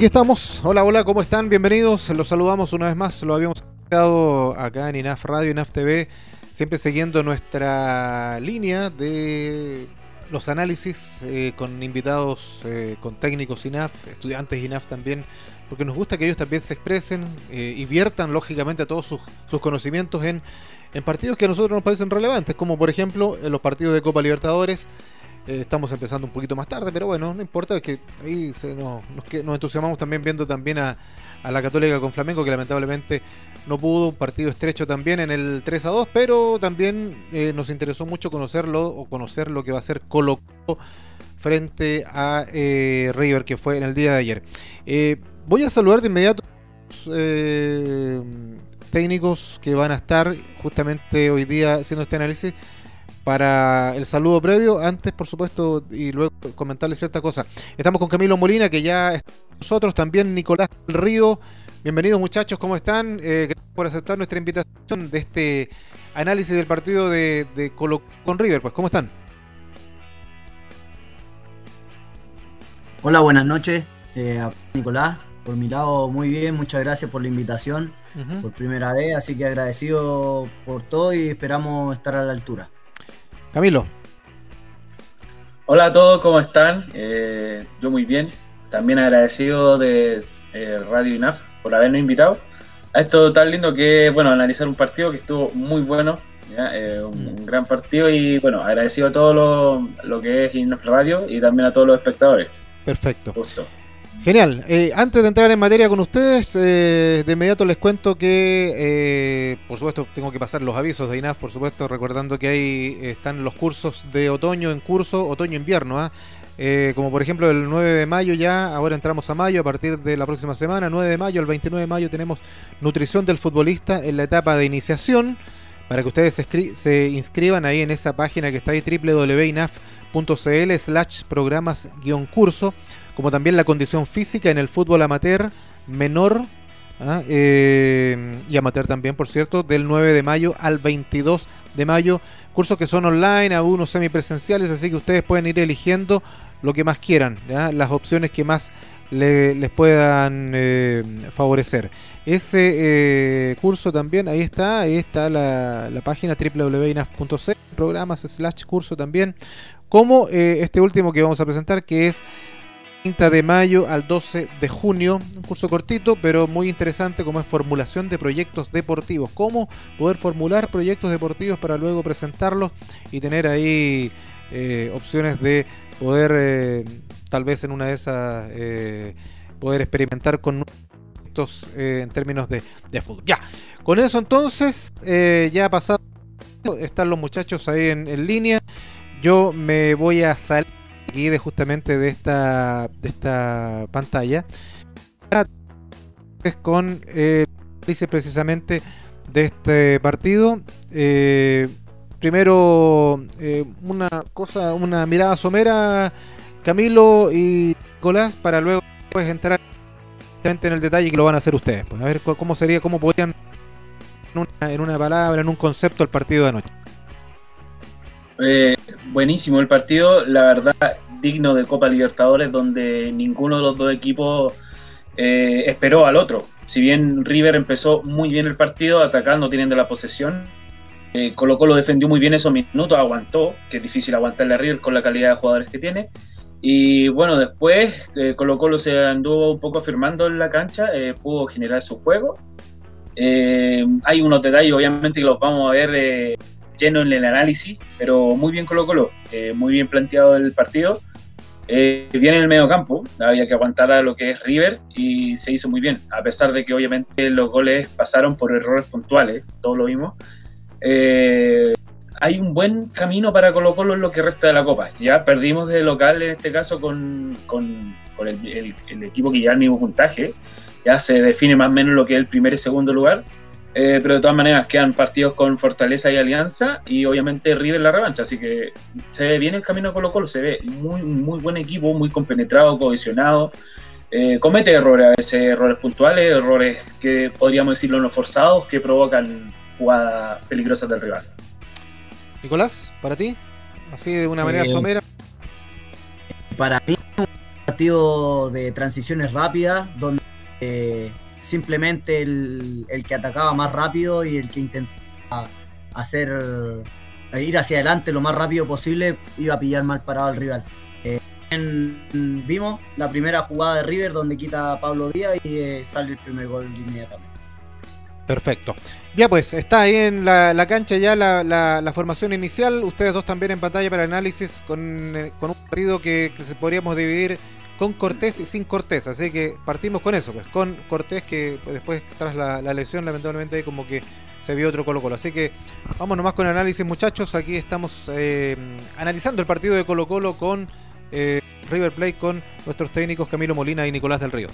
Aquí estamos. Hola, hola, ¿cómo están? Bienvenidos. Los saludamos una vez más. Lo habíamos quedado acá en INAF Radio, INAF TV, siempre siguiendo nuestra línea de los análisis eh, con invitados, eh, con técnicos INAF, estudiantes INAF también, porque nos gusta que ellos también se expresen eh, y viertan lógicamente todos sus, conocimientos en, partidos que a nosotros nos parecen relevantes, como por ejemplo los partidos de Copa Libertadores. Estamos empezando un poquito más tarde, pero bueno, no importa, es que ahí se nos, nos, entusiasmamos también viendo también a, la Católica con Flamengo, que lamentablemente no pudo, un partido estrecho también en el 3 a 2, pero también eh, nos interesó mucho conocerlo o conocer lo que va a ser Colo frente a eh, River, que fue en el día de ayer. Eh, voy a saludar de inmediato eh, técnicos que van a estar justamente hoy día haciendo este análisis para el saludo previo, antes por supuesto, y luego comentarles cierta cosa. Estamos con Camilo Molina, que ya está con nosotros, también Nicolás del Río. Bienvenidos muchachos, ¿cómo están? Eh, gracias por aceptar nuestra invitación de este análisis del partido de, de Colo con River. Pues, ¿cómo están? Hola, buenas noches, eh, Nicolás. Por mi lado, muy bien, muchas gracias por la invitación uh -huh. por primera vez, así que agradecido por todo y esperamos estar a la altura. Camilo. Hola a todos, ¿cómo están? Eh, yo muy bien. También agradecido de eh, Radio INAF por habernos invitado a esto tan lindo que bueno, analizar un partido que estuvo muy bueno, eh, un, un, gran partido y, bueno, agradecido a todo lo, lo, que es INAF Radio y también a todos los espectadores. Perfecto. Justo. Genial. Eh, antes de entrar en materia con ustedes, eh, de inmediato les cuento que, eh, por supuesto, tengo que pasar los avisos de INAF, por supuesto, recordando que ahí están los cursos de otoño en curso, otoño-invierno. ¿ah? como por ejemplo el 9 de mayo ya, ahora entramos a mayo, a partir de la próxima semana, 9 de mayo, el 29 de mayo tenemos nutrición del futbolista en la etapa de iniciación, para que ustedes se, se inscriban ahí en esa página que está ahí, www.inaf.cl slash programas-curso como también la condición física en el fútbol amateur menor ¿ah? eh, y amateur también, por cierto, del 9 de mayo al 22 de mayo. Cursos que son online, algunos semipresenciales, así que ustedes pueden ir eligiendo lo que más quieran, las opciones que más le, les puedan eh, favorecer. Ese eh, curso también, ahí está, ahí está la, la página www.inaf.c, programas slash curso también, como este último que vamos a presentar, que es 30 de mayo al 12 de junio, un curso cortito pero muy interesante como es formulación de proyectos deportivos, cómo poder formular proyectos deportivos para luego presentarlos y tener ahí eh, opciones de poder eh, tal vez en una de esas eh, poder experimentar con proyectos en términos de, fútbol. Ya, con eso entonces ya pasado, están los muchachos ahí en línea, yo me voy a salir aquí de justamente de esta de esta pantalla. Con eh, precisamente de este partido eh, primero eh, una cosa una mirada somera Camilo y Nicolás para luego pues entrar en el detalle que lo van a hacer ustedes pues. A ver cómo sería cómo podrían en una, en una palabra en un concepto el partido de anoche eh, buenísimo el partido, la verdad digno de Copa Libertadores donde ninguno de los dos equipos eh, esperó al otro. Si bien River empezó muy bien el partido, atacando, teniendo la posesión, eh, Colo Colo defendió muy bien esos minutos, aguantó, que es difícil aguantarle a River con la calidad de jugadores que tiene. Y bueno, después Colo Colo se anduvo un poco afirmando en la cancha, pudo generar su juego. hay unos detalles, obviamente, que los vamos a ver lleno en el análisis, pero muy bien Colo Colo, eh, muy bien planteado el partido. Eh, bien en el medio campo, había que aguantar a lo que es River y se hizo muy bien, a pesar de que obviamente los goles pasaron por errores puntuales, todos lo vimos. Eh, hay un buen camino para Colo Colo en lo que resta de la Copa. Ya perdimos de local en este caso con, con, con el, el, el, equipo que ya el mismo puntaje, ya se define más o menos lo que es el primer y segundo lugar eh, pero de todas maneras quedan partidos con Fortaleza y Alianza y obviamente River la revancha, así que se ve bien el camino de Colo Colo, se ve muy, muy buen equipo, muy compenetrado, cohesionado, eh, comete errores a veces, errores puntuales, errores que podríamos decirlo no forzados, que provocan jugadas peligrosas del rival. Nicolás, para ti, así de una manera eh, somera. Para mí, un partido de transiciones rápidas, donde eh, simplemente el, que atacaba más rápido y el que intentaba hacer ir hacia adelante lo más rápido posible iba a pillar mal parado al rival. Eh, vimos la primera jugada de River donde quita a Pablo Díaz y eh, sale el primer gol inmediatamente. Perfecto. Ya pues, está ahí en la, cancha ya la, formación inicial. Ustedes dos también en pantalla para análisis con, eh, un partido que, se podríamos dividir con Cortés y sin Cortés. Así que partimos con eso, pues, con Cortés que pues, después tras la, lesión lamentablemente como que se vio otro Colo Colo. Así que vamos nomás con análisis muchachos. Aquí estamos eh, analizando el partido de Colo Colo con eh, River Plate con nuestros técnicos Camilo Molina y Nicolás del Río.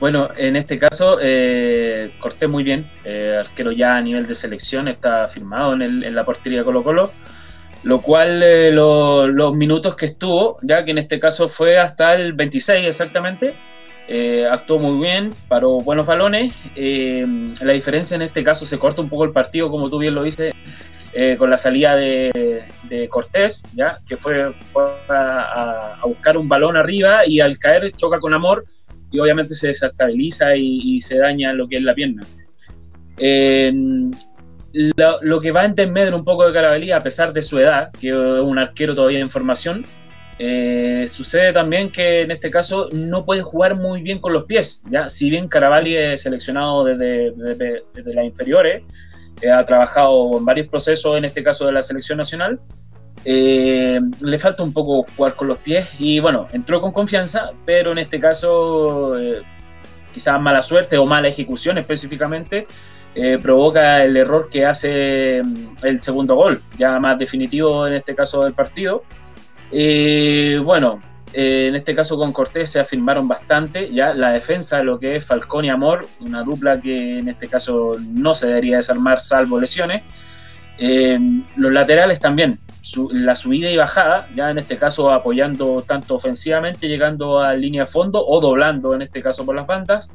Bueno, en este caso, eh, corté muy bien. Eh, arquero ya a nivel de selección está firmado en, la portería Colo Colo. Lo cual, eh, los minutos que estuvo, ya que en este caso fue hasta el 26 exactamente, actuó muy bien, paró buenos balones. la diferencia en este caso se corta un poco el partido, como tú bien lo dices, con la salida de, Cortés, ya que fue, a, a, buscar un balón arriba y al caer choca con amor y obviamente se desestabiliza y, se daña lo que es la pierna. Lo, que va a entender un poco de Carabalí, a pesar de su edad, que es un arquero todavía en formación, eh, sucede también que en este caso no puede jugar muy bien con los pies. ¿ya? Si bien Carabalí es seleccionado desde, desde, las inferiores, eh, ha trabajado en varios procesos, en este caso de la selección nacional, eh, le falta un poco jugar con los pies y bueno, entró con confianza, pero en este caso eh, quizás mala suerte o mala ejecución específicamente eh, provoca el error que hace mm, el segundo gol, ya más definitivo en este caso del partido. bueno, en este caso con Cortés se afirmaron bastante, ya la defensa, lo que es Falcón y Amor, una dupla que en este caso no se debería desarmar salvo lesiones. los laterales también, la subida y bajada, ya en este caso apoyando tanto ofensivamente, llegando a línea de fondo o doblando en este caso por las bandas.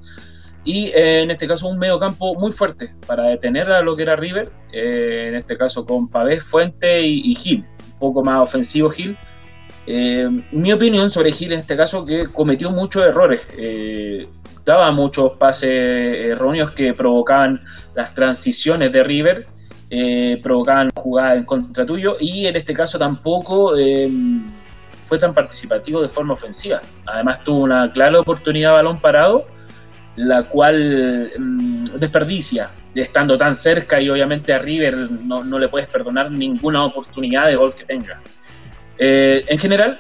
Y eh, en este caso un medio campo muy fuerte para detener a lo que era River, eh, en este caso con Pavés, Fuente y, Gil, un poco más ofensivo Gil. Eh, mi opinión sobre Gil en este caso que cometió muchos errores, daba muchos pases erróneos que provocaban las transiciones de River provocaban jugadas en contra tuyo y en este caso tampoco fue tan participativo de forma ofensiva. Además tuvo una clara oportunidad de balón parado, la cual mm, desperdicia, estando tan cerca y obviamente a River no, le puedes perdonar ninguna oportunidad de gol que tenga. Eh, en general,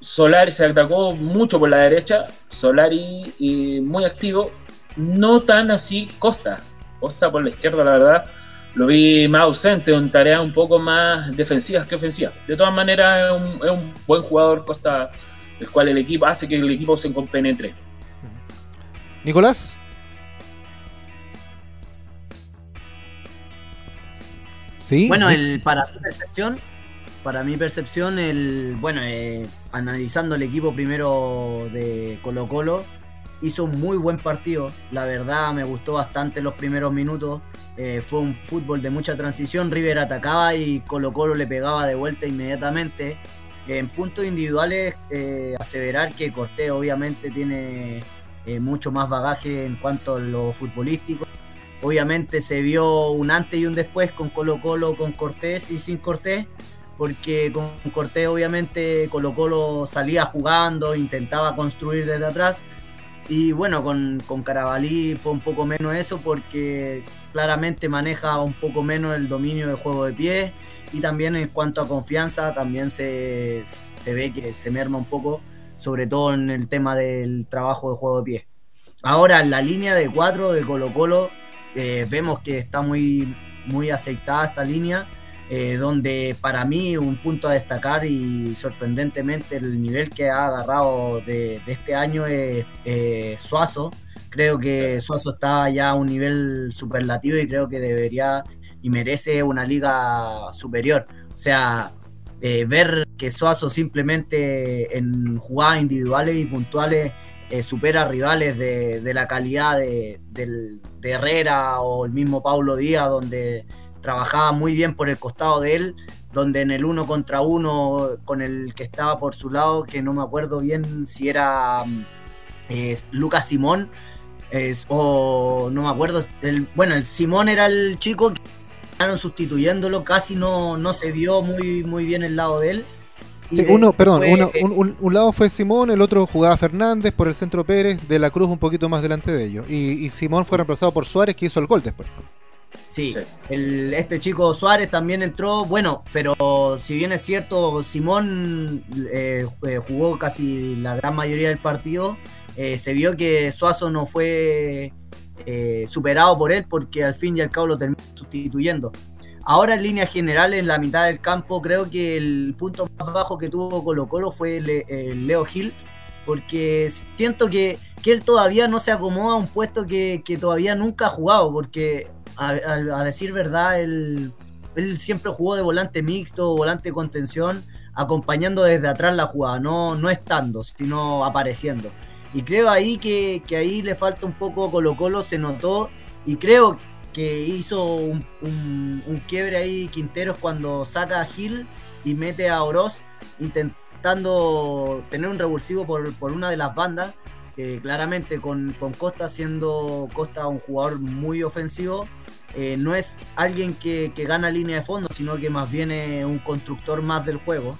Solari se atacó mucho por la derecha, Solari muy activo, no tan así Costa. Costa por la izquierda, la verdad, lo vi más ausente, en tareas un poco más defensivas que ofensivas. De todas maneras, es un, buen jugador Costa, el cual el equipo hace que el equipo se compenetre. Nicolás. Sí. Bueno, el, para mi percepción, para mi percepción, el bueno, eh, analizando el equipo primero de Colo Colo, hizo un muy buen partido. La verdad me gustó bastante los primeros minutos. Eh, fue un fútbol de mucha transición. River atacaba y Colo Colo le pegaba de vuelta inmediatamente. En puntos individuales, eh, aseverar que Cortés obviamente tiene eh, mucho más bagaje en cuanto a lo futbolístico. Obviamente se vio un antes y un después con Colo Colo, con Cortés y sin Cortés, porque con Cortés obviamente Colo Colo salía jugando, intentaba construir desde atrás y bueno, con, con Carabalí fue un poco menos eso porque claramente maneja un poco menos el dominio del juego de pie y también en cuanto a confianza también se, ve que se merma un poco, sobre todo en el tema del trabajo de juego de pie. Ahora la línea de cuatro de Colo Colo eh, vemos que está muy, muy aceitada esta línea eh, donde para mí un punto a destacar y sorprendentemente el nivel que ha agarrado de, este año es Suazo. Creo que Suazo está ya a un nivel superlativo y creo que debería y merece una liga superior. O sea, eh, ver que Suazo simplemente en jugadas individuales y puntuales eh, supera rivales de, la calidad de, de Herrera o el mismo Paulo Díaz, donde trabajaba muy bien por el costado de él, donde en el uno contra uno con el que estaba por su lado, que no me acuerdo bien si era eh, Lucas Simón, o no me acuerdo, bueno, el Simón era el chico que sustituyéndolo, casi no, no se dio muy, muy bien el lado de él. Uno, perdón, un, lado fue Simón, el otro jugaba Fernández por el centro Pérez, de la Cruz un poquito más delante de ellos. Y, y Simón fue reemplazado por Suárez, que hizo el gol después. Sí, este chico Suárez también entró, bueno, pero si bien es cierto, Simón eh, eh, jugó casi la gran mayoría del partido, eh, se vio que Suazo no fue superado por él porque al fin y al cabo lo terminó sustituyendo. Ahora en línea general, en la mitad del campo, creo que el punto más bajo que tuvo Colo Colo fue el, Leo Gil, porque siento que, él todavía no se acomoda a un puesto que, que todavía nunca ha jugado, porque a, decir verdad, él, siempre jugó de volante mixto, volante contención, acompañando desde atrás la jugada, no, no estando, sino apareciendo. Y creo ahí que, ahí le falta un poco Colo Colo, se notó, y creo que hizo un, quiebre ahí Quinteros cuando saca a Gil y mete a Oroz intentando tener un revulsivo por, por una de las bandas. claramente con, con, Costa siendo Costa un jugador muy ofensivo, eh, no es alguien que, gana línea de fondo, sino que más bien es un constructor más del juego.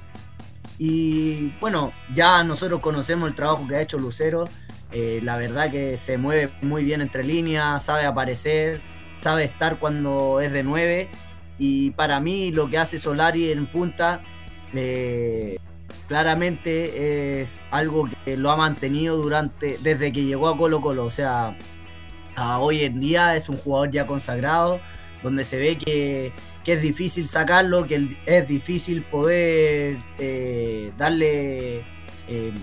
Y bueno, ya nosotros conocemos el trabajo que ha hecho Lucero. Eh, la verdad que se mueve muy bien entre líneas, sabe aparecer, sabe estar cuando es de 9. Y para mí lo que hace Solari en punta eh, claramente es algo que lo ha mantenido durante desde que llegó a Colo Colo. O sea, hoy en día es un jugador ya consagrado, donde se ve que, es difícil sacarlo, que es difícil poder eh, darle, em,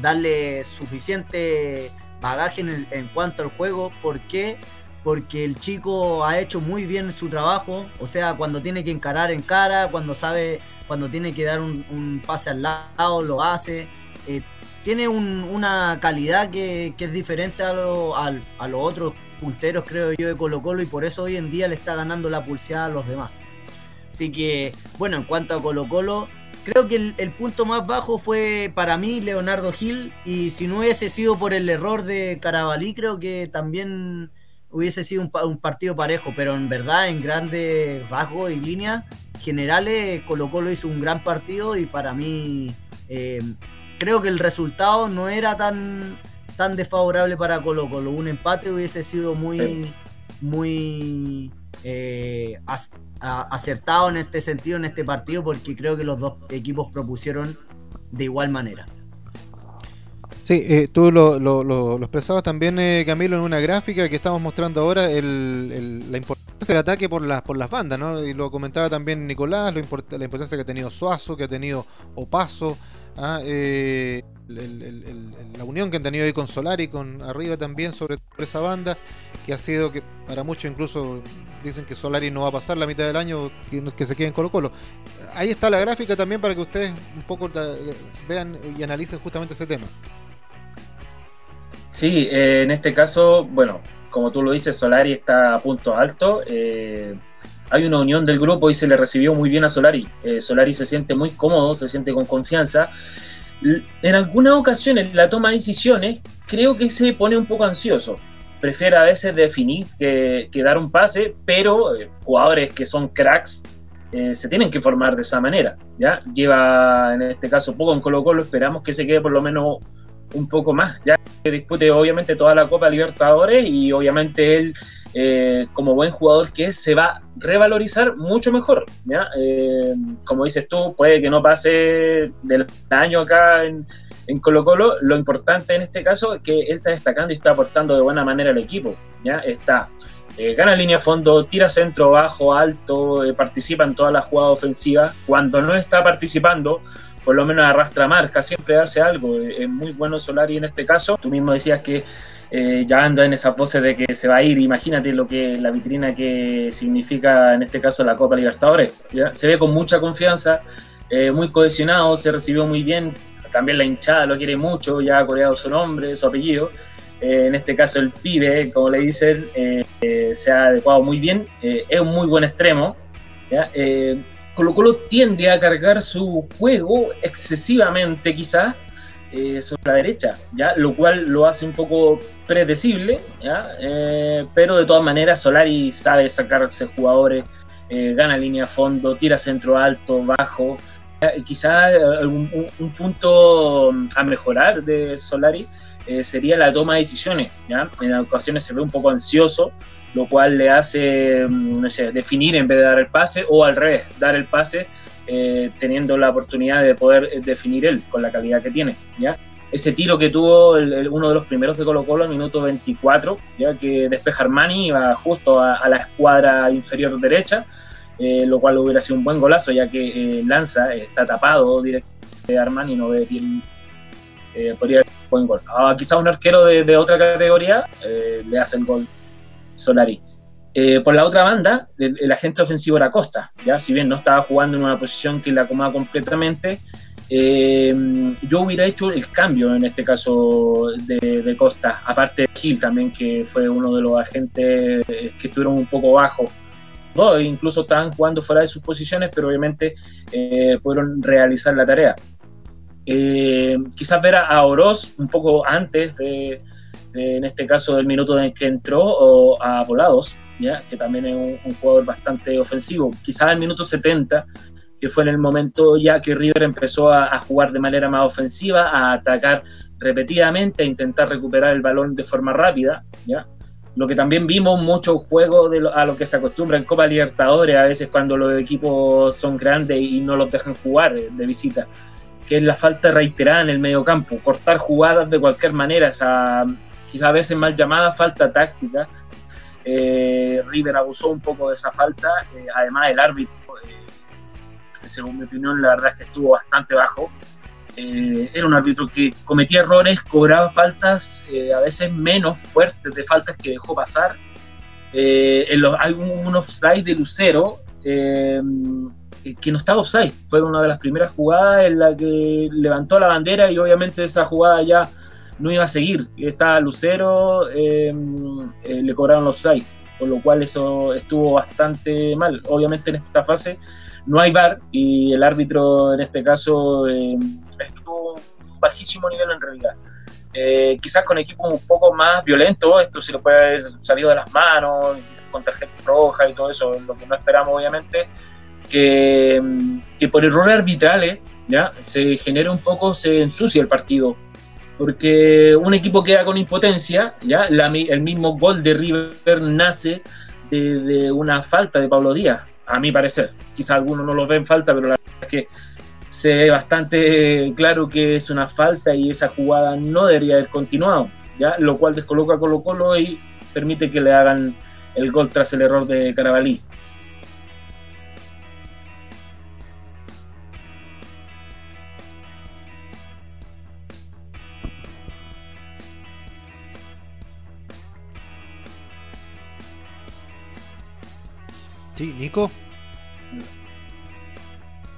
darle suficiente bagaje en, cuanto al juego. ¿Por qué? Porque el chico ha hecho muy bien su trabajo, o sea, cuando tiene que encarar en cara, cuando sabe, cuando tiene que dar un, pase al lado, lo hace. Eh, tiene una calidad que, es diferente a, los otros punteros, creo yo, de Colo Colo y por eso hoy en día le está ganando la pulseada a los demás. Así que, bueno, en cuanto a Colo Colo, creo que el, punto más bajo fue para mí Leonardo Gil y si no hubiese sido por el error de Carabalí, creo que también hubiese sido un, partido parejo, pero en verdad, en grandes rasgos y líneas generales, Colo Colo hizo un gran partido y para mí... Eh, creo que el resultado no era tan, tan desfavorable para Colo Colo. Un empate hubiese sido muy, muy eh, acertado en este sentido, en este partido, porque creo que los dos equipos propusieron de igual manera. Sí, eh, tú lo, lo, expresabas también, eh, Camilo, en una gráfica que estamos mostrando ahora, el, la importancia del ataque por las, por las bandas, ¿no? Y lo comentaba también Nicolás, lo la importancia que ha tenido Suazo, que ha tenido Opaso, Ah, eh, la unión que han tenido ahí con Solari, con arriba también, sobre esa banda, que ha sido que para muchos incluso dicen que Solari no va a pasar la mitad del año, que, que se quede en Colo Colo. Ahí está la gráfica también para que ustedes un poco vean y analicen justamente ese tema. Sí, eh, en este caso, bueno, como tú lo dices, Solari está a punto alto. Eh, hay una unión del grupo y se le recibió muy bien a Solari. Eh, Solari se siente muy cómodo, se siente con confianza. En algunas ocasiones, la toma de decisiones, creo que se pone un poco ansioso. Prefiere a veces definir que, dar un pase, pero jugadores que son cracks eh, se tienen que formar de esa manera. ¿ya? Lleva en este caso poco en Colo Colo, esperamos que se quede por lo menos un poco más, ya que dispute obviamente toda la Copa Libertadores y obviamente él eh, como buen jugador que es, se va a revalorizar mucho mejor. ¿ya? Eh, como dices tú, puede que no pase del año acá en, en, Colo Colo. Lo importante en este caso es que él está destacando y está aportando de buena manera al equipo. ¿ya? Está, eh, gana línea fondo, tira centro, bajo, alto, participa en todas las jugadas ofensivas. Cuando no está participando, por lo menos arrastra marca, siempre hace algo. Es muy bueno Solari en este caso. Tú mismo decías que eh, ya anda en esas voces de que se va a ir. Imagínate lo que la vitrina que significa en este caso la Copa Libertadores. Se ve con mucha confianza, eh, muy cohesionado, se recibió muy bien. También la hinchada lo quiere mucho, ya ha coreado su nombre, su apellido. Eh, en este caso el pibe, como le dicen, se ha adecuado muy bien. es un muy buen extremo. Colo Colo tiende a cargar su juego excesivamente quizás eh, sobre la derecha, ¿ya? lo cual lo hace un poco predecible. Eh, pero de todas maneras Solari sabe sacarse jugadores, eh, gana línea a fondo, tira centro alto, bajo. Quizás un, un, punto a mejorar de Solari sería la toma de decisiones. ¿ya? En ocasiones se ve un poco ansioso, lo cual le hace mm, no sé, definir en vez de dar el pase, o al revés, dar el pase eh, teniendo la oportunidad de poder eh, definir él con la calidad que tiene. ¿ya? Ese tiro que tuvo uno de los primeros de Colo Colo, minuto 24, ya que despeja Armani, iba justo a, la escuadra inferior derecha, eh, lo cual hubiera sido un buen golazo, ya que Lanza está tapado directamente de Armani, no ve bien, podría haber buen gol. Ah, quizá un arquero de, de otra categoría le hace el gol Solari. Eh, por la otra banda, el, agente ofensivo era Costa, ¿ya? si bien no estaba jugando en una posición que le acomoda completamente, eh, yo hubiera hecho el cambio en este caso de, Costa, aparte de Gil también, que fue uno de los agentes que estuvieron un poco bajo. Dos incluso estaban jugando fuera de sus posiciones, pero obviamente eh, pudieron realizar la tarea. Quizás ver a Oroz un poco antes de, en este caso del minuto en que entró, o a Volados, ¿ya? que también es un, jugador bastante ofensivo. Quizás el minuto 70, que fue en el momento ya que River empezó a, jugar de manera más ofensiva, a atacar repetidamente, a intentar recuperar el balón de forma rápida. ¿ya? Lo que también vimos mucho juego de a lo que se acostumbra en Copa Libertadores, a veces cuando los equipos son grandes y no los dejan jugar de visita que es la falta reiterada en el medio campo, cortar jugadas de cualquier manera, esa, quizá a veces mal llamada falta táctica. Eh, River abusó un poco de esa falta, eh, además el árbitro, eh, según mi opinión, la verdad es que estuvo bastante bajo. era un árbitro que cometía errores, cobraba faltas a veces menos fuertes de faltas que dejó pasar. en los, hay un offside de Lucero que no estaba offside. Fue una de las primeras jugadas en la que levantó la bandera y obviamente esa jugada ya no iba a seguir. Estaba Lucero, em, eh, le cobraron offside, con lo cual eso estuvo bastante mal. Obviamente en esta fase no hay VAR y el árbitro en este caso em, estuvo un bajísimo nivel en realidad. Eh, quizás con equipos un poco más violentos, esto se le puede haber salido de las manos, con tarjeta roja y todo eso, lo que no esperamos obviamente, que, por errores arbitrales ya se genera un poco, se ensucia el partido porque un equipo queda con impotencia, ya el mismo gol de River nace de, una falta de Pablo Díaz, a mi parecer. Quizá algunos no lo ven falta, pero la verdad es que se ve bastante claro que es una falta y esa jugada no debería haber continuado, ya lo cual descoloca a Colo Colo y permite que le hagan el gol tras el error de Carabalí. Sí, Nico.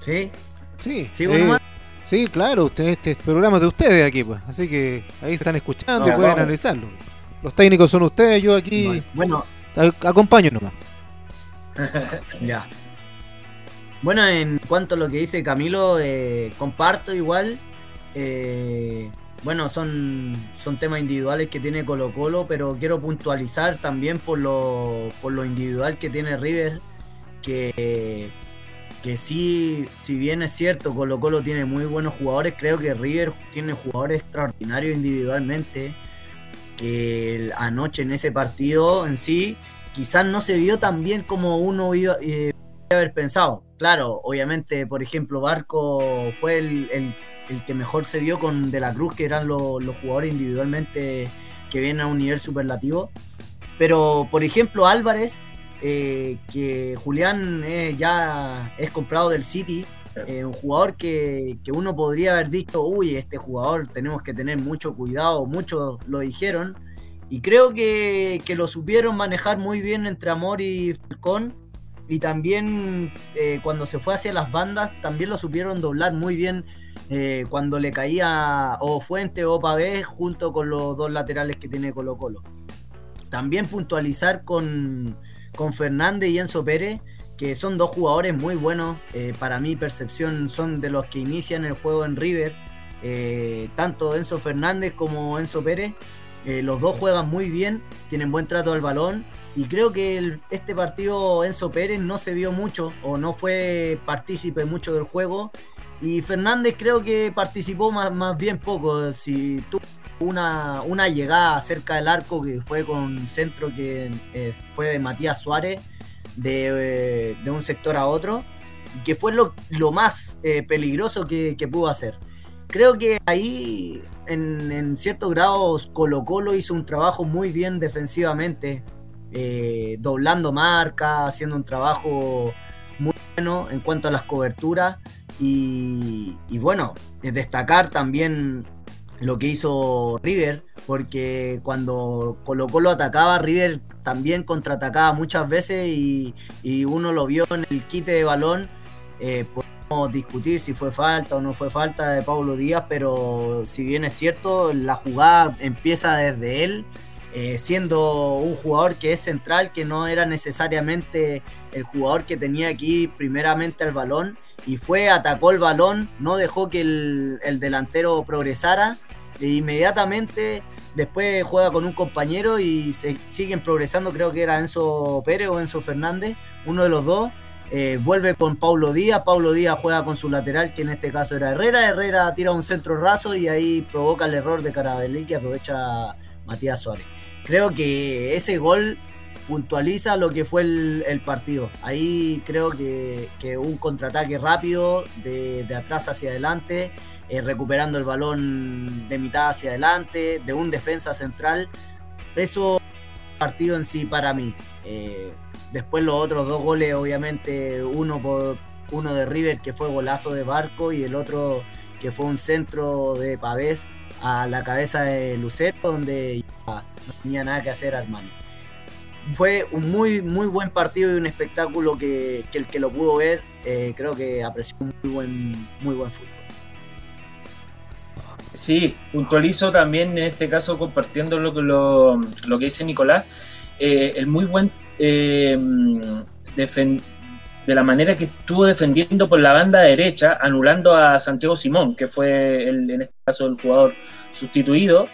Sí. Sí. Eh, sí, claro, usted, este programa de ustedes aquí, pues. Así que ahí están escuchando y pueden analizarlo. Los técnicos son ustedes, yo aquí. Bueno. Acompaño nomás. ya. Bueno, en cuanto a lo que dice Camilo, eh, comparto igual. Eh, bueno, son, son temas individuales que tiene Colo Colo, pero quiero puntualizar también por lo, por lo individual que tiene River, que, que sí, si bien es cierto, Colo Colo tiene muy buenos jugadores, creo que River tiene jugadores extraordinarios individualmente, que anoche en ese partido en sí quizás no se vio tan bien como uno iba, eh, haber pensado. Claro, obviamente, por ejemplo, Barco fue el el que mejor se vio con De la Cruz, que eran los, jugadores individualmente que vienen a un nivel superlativo. Pero, por ejemplo, Álvarez, eh, que Julián eh, ya es comprado del City, eh, un jugador que, uno podría haber dicho, uy, este jugador tenemos que tener mucho cuidado, muchos lo dijeron, y creo que, que lo supieron manejar muy bien entre Amor y Falcón, y también cuando se fue hacia las bandas, también lo supieron doblar muy bien eh, cuando le caía o Fuente o Pavé junto con los dos laterales que tiene Colo Colo. También puntualizar con, con Fernández y Enzo Pérez que son dos jugadores muy buenos. Eh, para mi percepción son de los que inician el juego en River. Eh, tanto Enzo Fernández como Enzo Pérez. Eh, los dos juegan muy bien, tienen buen trato al balón. Y creo que este partido Enzo Pérez no se vio mucho o no fue partícipe mucho del juego. Y Fernández creo que participó más, más bien poco. Si tuvo una, una llegada cerca del arco que fue con centro que fue de Matías Suárez de, un sector a otro, que fue lo, más eh, peligroso que, pudo hacer. Creo que ahí, en, cierto grado, Colo Colo hizo un trabajo muy bien defensivamente, eh, doblando marca, haciendo un trabajo muy bueno en cuanto a las coberturas. Y, y bueno, destacar también lo que hizo River, porque cuando Colo Colo atacaba, River también contraatacaba muchas veces y, uno lo vio en el quite de balón. Eh, podemos discutir si fue falta o no fue falta de Pablo Díaz, pero si bien es cierto, la jugada empieza desde él, eh, siendo un jugador que es central, que no era necesariamente el jugador que tenía aquí primeramente el balón y fue, atacó el balón, no dejó que el, delantero progresara e inmediatamente después juega con un compañero y se siguen progresando, creo que era Enzo Pérez o Enzo Fernández, uno de los dos. Eh, vuelve con Paulo Díaz, Paulo Díaz juega con su lateral, que en este caso era Herrera, Herrera tira un centro raso y ahí provoca el error de Carabelli que aprovecha Matías Suárez. Creo que ese gol puntualiza lo que fue el, partido. Ahí creo que, un contraataque rápido de, atrás hacia adelante, eh, recuperando el balón de mitad hacia adelante, de un defensa central. Eso partido en sí para mí. Eh, después los otros dos goles, obviamente, uno por uno de River que fue golazo de Barco y el otro que fue un centro de Pavés a la cabeza de Lucero, donde no tenía nada que hacer Armani fue un muy, muy buen partido y un espectáculo que, el que lo pudo ver, eh, creo que apreció un muy buen, muy buen fútbol. Sí, puntualizo también en este caso compartiendo lo, lo, lo que dice Nicolás, eh, el muy buen eh, de la manera que estuvo defendiendo por la banda derecha, anulando a Santiago Simón, que fue el, en este caso el jugador sustituido,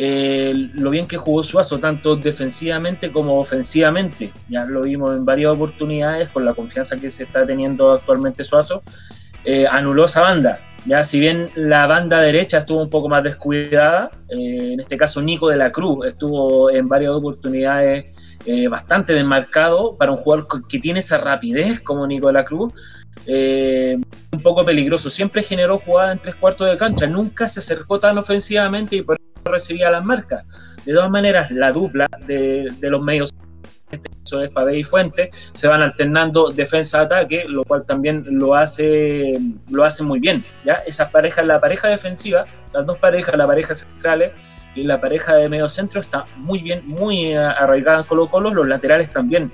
eh, lo bien que jugó Suazo, tanto defensivamente como ofensivamente. Ya lo vimos en varias oportunidades con la confianza que se está teniendo actualmente Suazo. Eh, anuló esa banda. Ya, si bien la banda derecha estuvo un poco más descuidada, eh, en este caso Nico de la Cruz estuvo en varias oportunidades bastante desmarcado para un jugador que tiene esa rapidez como Nico de la Cruz. un poco peligroso, siempre generó jugada en tres cuartos de cancha, nunca se acercó tan ofensivamente y por recibía las marcas. De todas maneras, la dupla de, los medios, eso es Pabé y Fuente, se van alternando defensa-ataque, lo cual también lo hace, lo hace muy bien. ¿ya? Esa pareja, la pareja defensiva, las dos parejas, la pareja centrales y la pareja de medio centro está muy bien, muy arraigada en Colo Colo, los laterales también,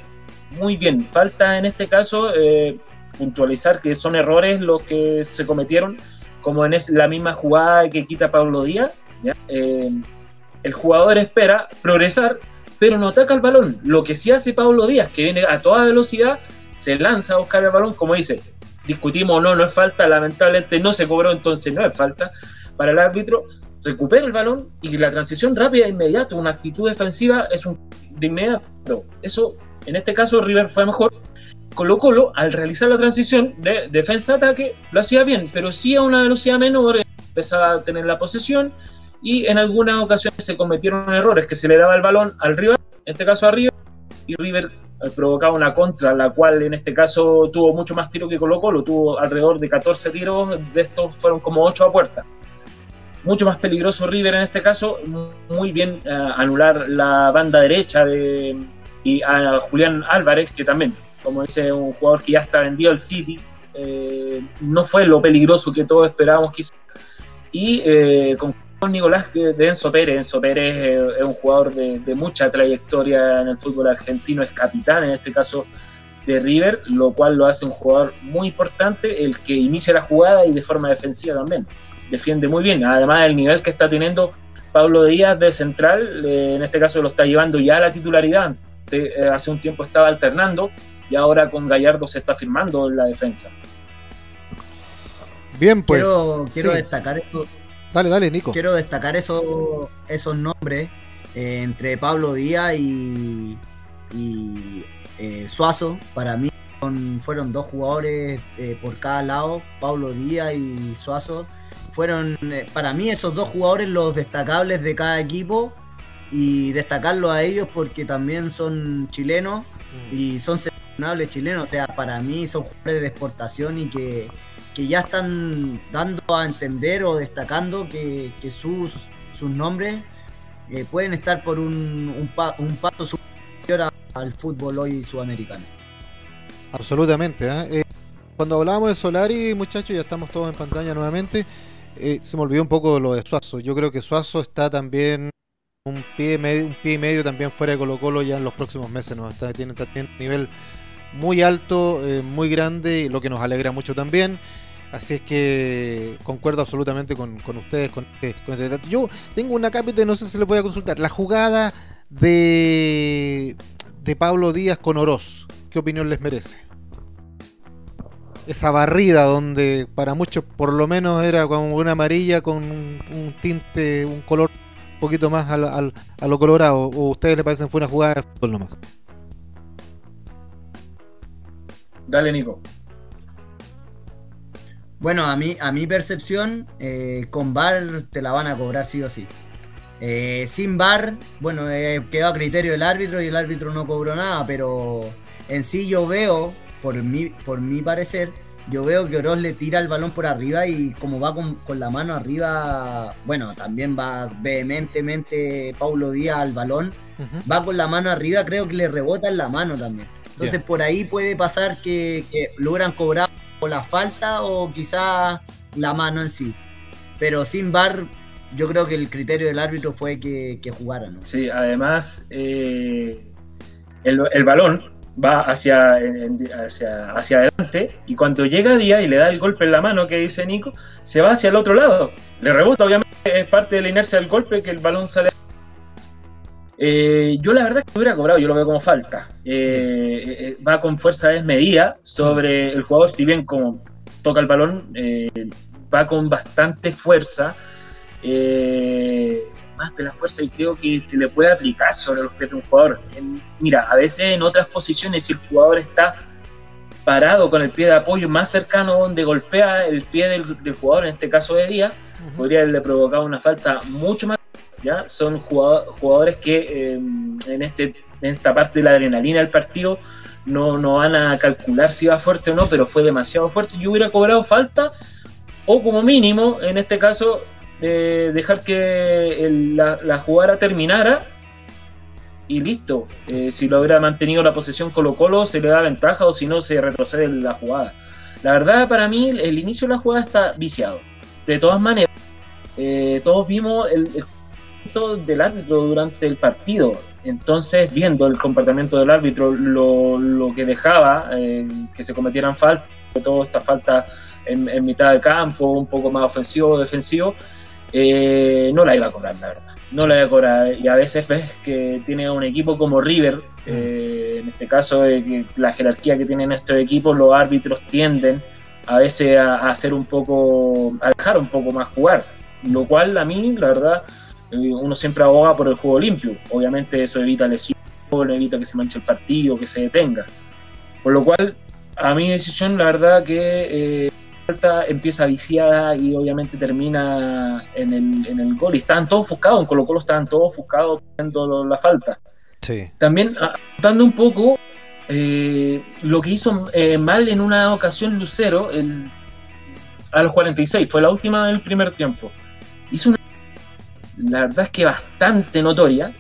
muy bien. Falta en este caso eh, puntualizar que son errores los que se cometieron, como en la misma jugada que quita Pablo Díaz, eh, el jugador espera progresar, pero no ataca el balón. Lo que sí hace Pablo Díaz, que viene a toda velocidad, se lanza a buscar el balón, como dice, discutimos o no, no es falta, lamentablemente no se cobró, entonces no es falta para el árbitro, recupera el balón y la transición rápida e inmediata, una actitud defensiva es un de inmediato. Eso, en este caso, River fue mejor. Colo Colo, al realizar la transición de defensa-ataque, lo hacía bien, pero sí a una velocidad menor, empezaba a tener la posesión, y en algunas ocasiones se cometieron errores que se le daba el balón al rival, en este caso a River, y River eh, provocaba una contra, la cual en este caso tuvo mucho más tiro que Colo Colo, tuvo alrededor de 14 tiros, de estos fueron como 8 a puerta. Mucho más peligroso River en este caso, muy bien eh, anular la banda derecha de, y a Julián Álvarez, que también, como dice un jugador que ya está vendido al City, eh, no fue lo peligroso que todos esperábamos quizás. Y con Nicolás de Enzo Pérez. Enzo Pérez es un jugador de, mucha trayectoria en el fútbol argentino, es capitán en este caso de River, lo cual lo hace un jugador muy importante, el que inicia la jugada y de forma defensiva también. Defiende muy bien, además del nivel que está teniendo Pablo Díaz de central, eh, en este caso lo está llevando ya a la titularidad. Eh, hace un tiempo estaba alternando y ahora con Gallardo se está firmando en la defensa. Bien, pues. Quiero, destacar eso. Dale, dale, Nico. Quiero destacar eso, esos nombres eh, entre Pablo Díaz y, y eh, Suazo. Para mí fueron dos jugadores eh, por cada lado, Pablo Díaz y Suazo. Fueron para mí esos dos jugadores los destacables de cada equipo y destacarlo a ellos porque también son chilenos mm. y son seleccionables chilenos. O sea, para mí son jugadores de exportación y que que ya están dando a entender o destacando que, sus, sus nombres eh, pueden estar por un, un, paso superior al fútbol hoy sudamericano. Absolutamente. ¿eh? Eh, cuando hablábamos de Solari, muchachos, ya estamos todos en pantalla nuevamente, se me olvidó un poco lo de Suazo. Yo creo que Suazo está también un pie, medio, un pie y medio también fuera de Colo Colo ya en los próximos meses. ¿no? Está, tiene también un nivel muy alto, muy grande, lo que nos alegra mucho también. Así es que concuerdo absolutamente con, ustedes. Con, este, con este Yo tengo una cápita, no sé si le voy a consultar. La jugada de, de Pablo Díaz con Oroz. ¿Qué opinión les merece? Esa barrida donde para muchos por lo menos era como una amarilla con un, tinte, un color un poquito más a, lo colorado. ¿O ustedes les parecen fue una jugada de fútbol nomás? Dale, Nico. Bueno, a mí, a mi percepción, eh, con VAR te la van a cobrar sí o sí. Eh, sin VAR, bueno, quedó a criterio del árbitro y el árbitro no cobró nada, pero en sí yo veo, por mi, por mi parecer, yo veo que Oroz le tira el balón por arriba y como va con, la mano arriba, bueno, también va vehementemente Paulo Díaz al balón, va con la mano arriba, creo que le rebota en la mano también. Entonces por ahí puede pasar que, que logran cobrar la falta o quizá la mano en sí. Pero sin bar, yo creo que el criterio del árbitro fue que, que jugaran. Sí, además, eh, el, balón va hacia, hacia, hacia adelante y cuando llega Díaz y le da el golpe en la mano que dice Nico, se va hacia el otro lado. Le rebota, obviamente, es parte de la inercia del golpe que el balón sale eh, yo la verdad que hubiera cobrado, yo lo veo como falta. Eh, eh, va con fuerza desmedida sobre el jugador, si bien como toca el balón, va con bastante fuerza. más de la fuerza y creo que se le puede aplicar sobre los pies de un jugador. mira, a veces en otras posiciones, si el jugador está parado con el pie de apoyo más cercano donde golpea el pie del, jugador, en este caso de Díaz, podría haberle provocado una falta mucho más son jugadores que em, en, este, en esta parte de la adrenalina del partido no, no van a calcular si va fuerte o no, pero fue demasiado fuerte. Yo hubiera cobrado falta, o como mínimo, en este caso, dejar que la, jugada terminara y listo. Eh, si lo hubiera mantenido la posesión Colo Colo, se le da ventaja o si no, se retrocede la jugada. La verdad, para mí, el inicio de la jugada está viciado. De todas maneras, eh, todos vimos el, del árbitro durante el partido. Entonces, viendo el comportamiento del árbitro, lo, que dejaba eh, que se cometieran faltas, sobre todo esta falta en, mitad de campo, un poco más ofensivo o defensivo, eh, no la iba a cobrar, la verdad. No la iba a cobrar. Y a veces ves que tiene un equipo como River, eh, en este caso, de la jerarquía que tienen estos equipos, los árbitros tienden a veces a, a hacer un poco, a dejar un poco más jugar. Lo cual a mí, la verdad, uno siempre aboga por el juego limpio. Obviamente eso evita lesiones, evita que se manche el partido, que se detenga. Por lo cual, a mi decisión, la verdad que eh, empieza viciada y obviamente termina en el, en el gol. Y estaban todos ofuscados, en Colo Colo estaban todos ofuscados viendo la falta. Sí. También, apuntando un poco, eh, lo que hizo eh, mal en una ocasión Lucero a los 46, fue la última del primer tiempo. Hizo una la verdad es que bastante notoria,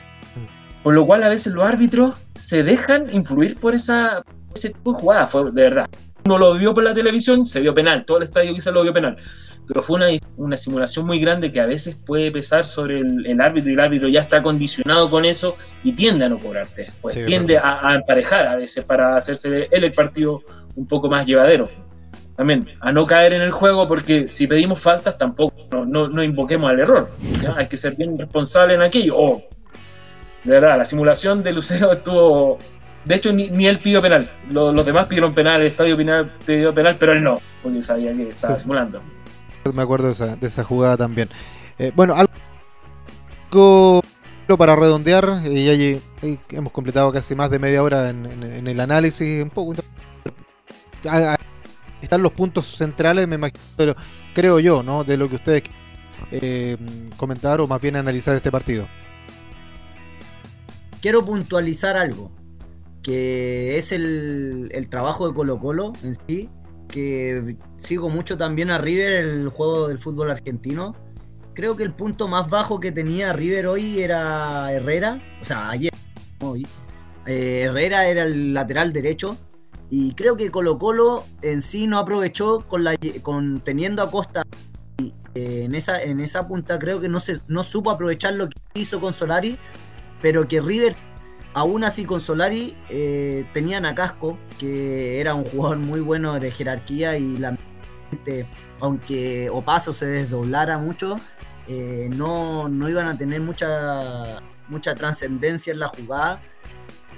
por lo cual a veces los árbitros se dejan influir por esa, ese tipo de jugada, fue de verdad. Uno lo vio por la televisión, se vio penal, todo el estadio quizás lo vio penal, pero fue una, una simulación muy grande que a veces puede pesar sobre el, árbitro y el árbitro ya está condicionado con eso y tiende a no cobrarte después, tiende a, emparejar a veces para hacerse él el partido un poco más llevadero también a no caer en el juego porque si pedimos faltas tampoco no, no, invoquemos al error. Hay que ser bien responsable en aquello. Oh, de verdad, la simulación de Lucero estuvo De hecho, ni, él pidió penal. Los, demás pidieron penal, el estadio pidió penal, pero él no, porque sabía que estaba simulando. Me acuerdo de esa, de esa jugada también. Eh, bueno, algo para redondear, y allí hemos completado casi más de media hora en, el análisis, un poco. Están los puntos centrales, me imagino, pero creo yo, ¿no? De lo que ustedes eh, comentar o más bien analizar este partido. Quiero puntualizar algo, que es el, el trabajo de Colo Colo en sí, que sigo mucho también a River, el juego del fútbol argentino. Creo que el punto más bajo que tenía River hoy era Herrera, o sea, ayer, hoy. Eh, Herrera era el lateral derecho, y creo que Colo Colo en sí no aprovechó con, teniendo a Costa eh, en, esa, en esa punta, creo que no, se, no supo aprovechar lo que hizo con Solari, pero que River Aún así con Solari eh, tenían a Casco, que era un jugador muy bueno de jerarquía y la aunque Opaso se desdoblara mucho, eh, no, iban a tener mucha, mucha trascendencia en la jugada.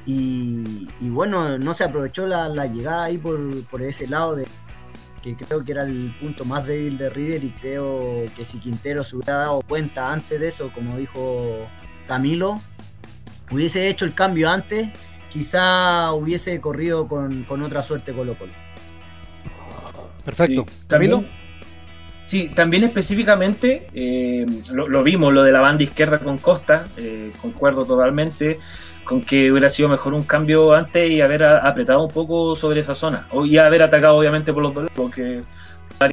Y, bueno, no se aprovechó la, llegada ahí por, por, ese lado de que creo que era el punto más débil de River y creo que si Quintero se hubiera dado cuenta antes de eso, como dijo Camilo, hubiese hecho el cambio antes, quizá hubiese corrido con, otra suerte Colo Colo. Perfecto. Camilo. Sí, también específicamente eh, lo, vimos, lo de la banda izquierda con Costa, eh, concuerdo totalmente con que hubiera sido mejor un cambio antes y haber apretado un poco sobre esa zona, o y haber atacado obviamente por los dos porque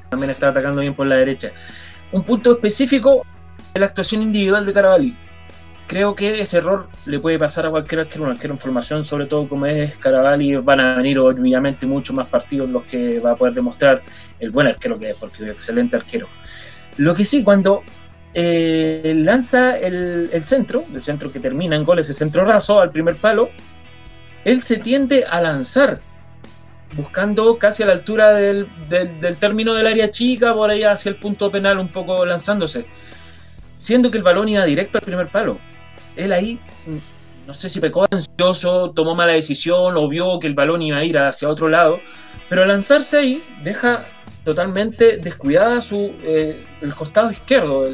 también está atacando bien por la derecha. Un punto específico de la actuación individual de Caravalli creo que ese error le puede pasar a cualquier arquero, un arquero en formación, sobre todo como es Caravalli, van a venir obviamente muchos más partidos los que va a poder demostrar el buen arquero que es, porque es un excelente arquero. Lo que sí, cuando eh, lanza el, centro, el centro que termina en gol, ese centro raso al primer palo, él se tiende a lanzar, buscando casi a la altura del, término del área chica, por ahí hacia el punto penal, un poco lanzándose, siendo que el balón iba directo al primer palo. Él ahí, no sé si pecó ansioso, tomó mala decisión o vio que el balón iba a ir hacia otro lado, pero al lanzarse ahí deja totalmente descuidada su, eh, el costado izquierdo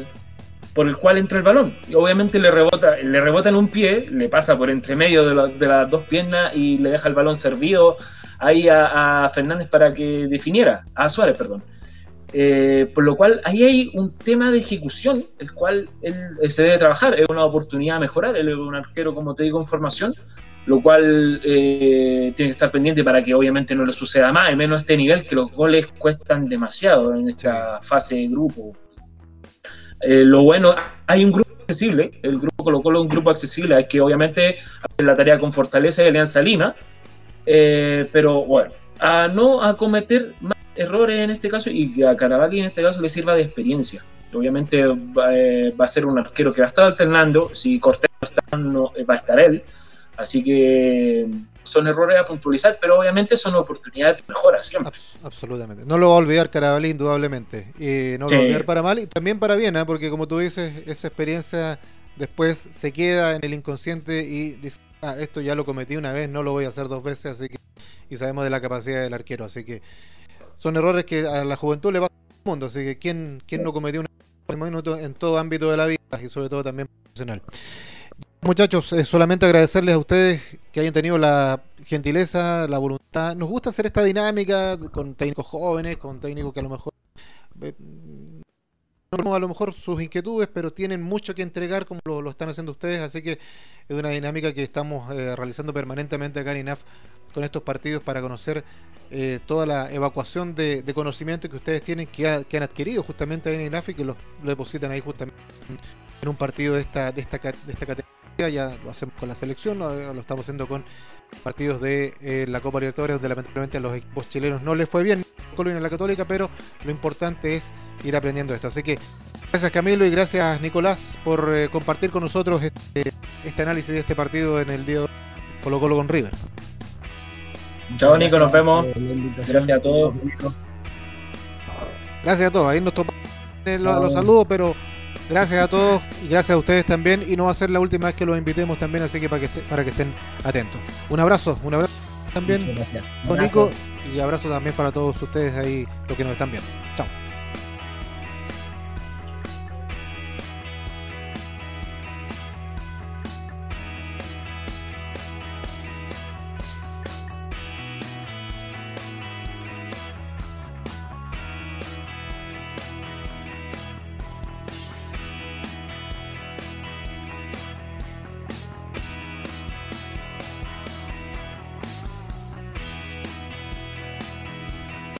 por el cual entra el balón. Y obviamente le rebota, le rebota en un pie, le pasa por entre medio de, las dos piernas y le deja el balón servido ahí a Fernández para que definiera, a Suárez, perdón. Eh, por lo cual ahí hay un tema de ejecución, el cual él, eh, se debe trabajar, es una oportunidad a mejorar, él es un arquero, como te digo, en formación, lo cual eh, tiene que estar pendiente para que obviamente no le suceda más, al menos este nivel, que los goles cuestan demasiado en esta fase de grupo. Lo bueno, hay un grupo accesible, el grupo Colo Colo es un grupo accesible, hay que obviamente la tarea con fortaleza y Alianza Lima, pero bueno, a no acometer más errores en este caso y a Caravalli en este caso le sirva de experiencia. Obviamente eh, va, a ser un arquero que va a estar alternando, si Cortés no está, no, eh, va a estar él, así que son errores a puntualizar, pero obviamente son oportunidades de mejora siempre. absolutamente. No lo va a olvidar Carabalí, indudablemente. Y no lo va a olvidar para mal y también para bien, ¿eh? porque como tú dices, esa experiencia después se queda en el inconsciente y dice, ah, esto ya lo cometí una vez, no lo voy a hacer dos veces, así que y sabemos de la capacidad del arquero, así que son errores que a la juventud le pasa al mundo, así que ¿quién, quién no cometió un error en todo ámbito de la vida y sobre todo también profesional? Muchachos, eh, solamente agradecerles a ustedes que hayan tenido la gentileza, la voluntad. Nos gusta hacer esta dinámica con técnicos jóvenes, con técnicos que a lo mejor eh, no a lo mejor sus inquietudes, pero tienen mucho que entregar como lo, están haciendo ustedes, así que es una dinámica que estamos eh, realizando permanentemente acá en INAF con estos partidos para conocer eh, toda la evacuación de, conocimiento que ustedes tienen, que, han adquirido justamente ahí en INAF y que lo, depositan ahí justamente en un partido de esta, de esta, de esta categoría. Ya lo hacemos con la selección, lo, estamos haciendo con partidos de eh, la Copa Libertadores, donde lamentablemente a los equipos chilenos no les fue bien en la Católica, pero lo importante es ir aprendiendo esto. Así que gracias Camilo y gracias Nicolás por eh, compartir con nosotros este, este, análisis de este partido en el día de Colo Colo con River. Chao Nico, nos vemos. Gracias a todos. Gracias a todos. Ahí nos topamos los, los saludos, pero Gracias a todos y gracias a ustedes también. Y no va a ser la última vez que los invitemos también, así que para que, para que estén atentos. Un abrazo, un abrazo también, Nico, y abrazo también para todos ustedes ahí, los que nos están viendo. Chao.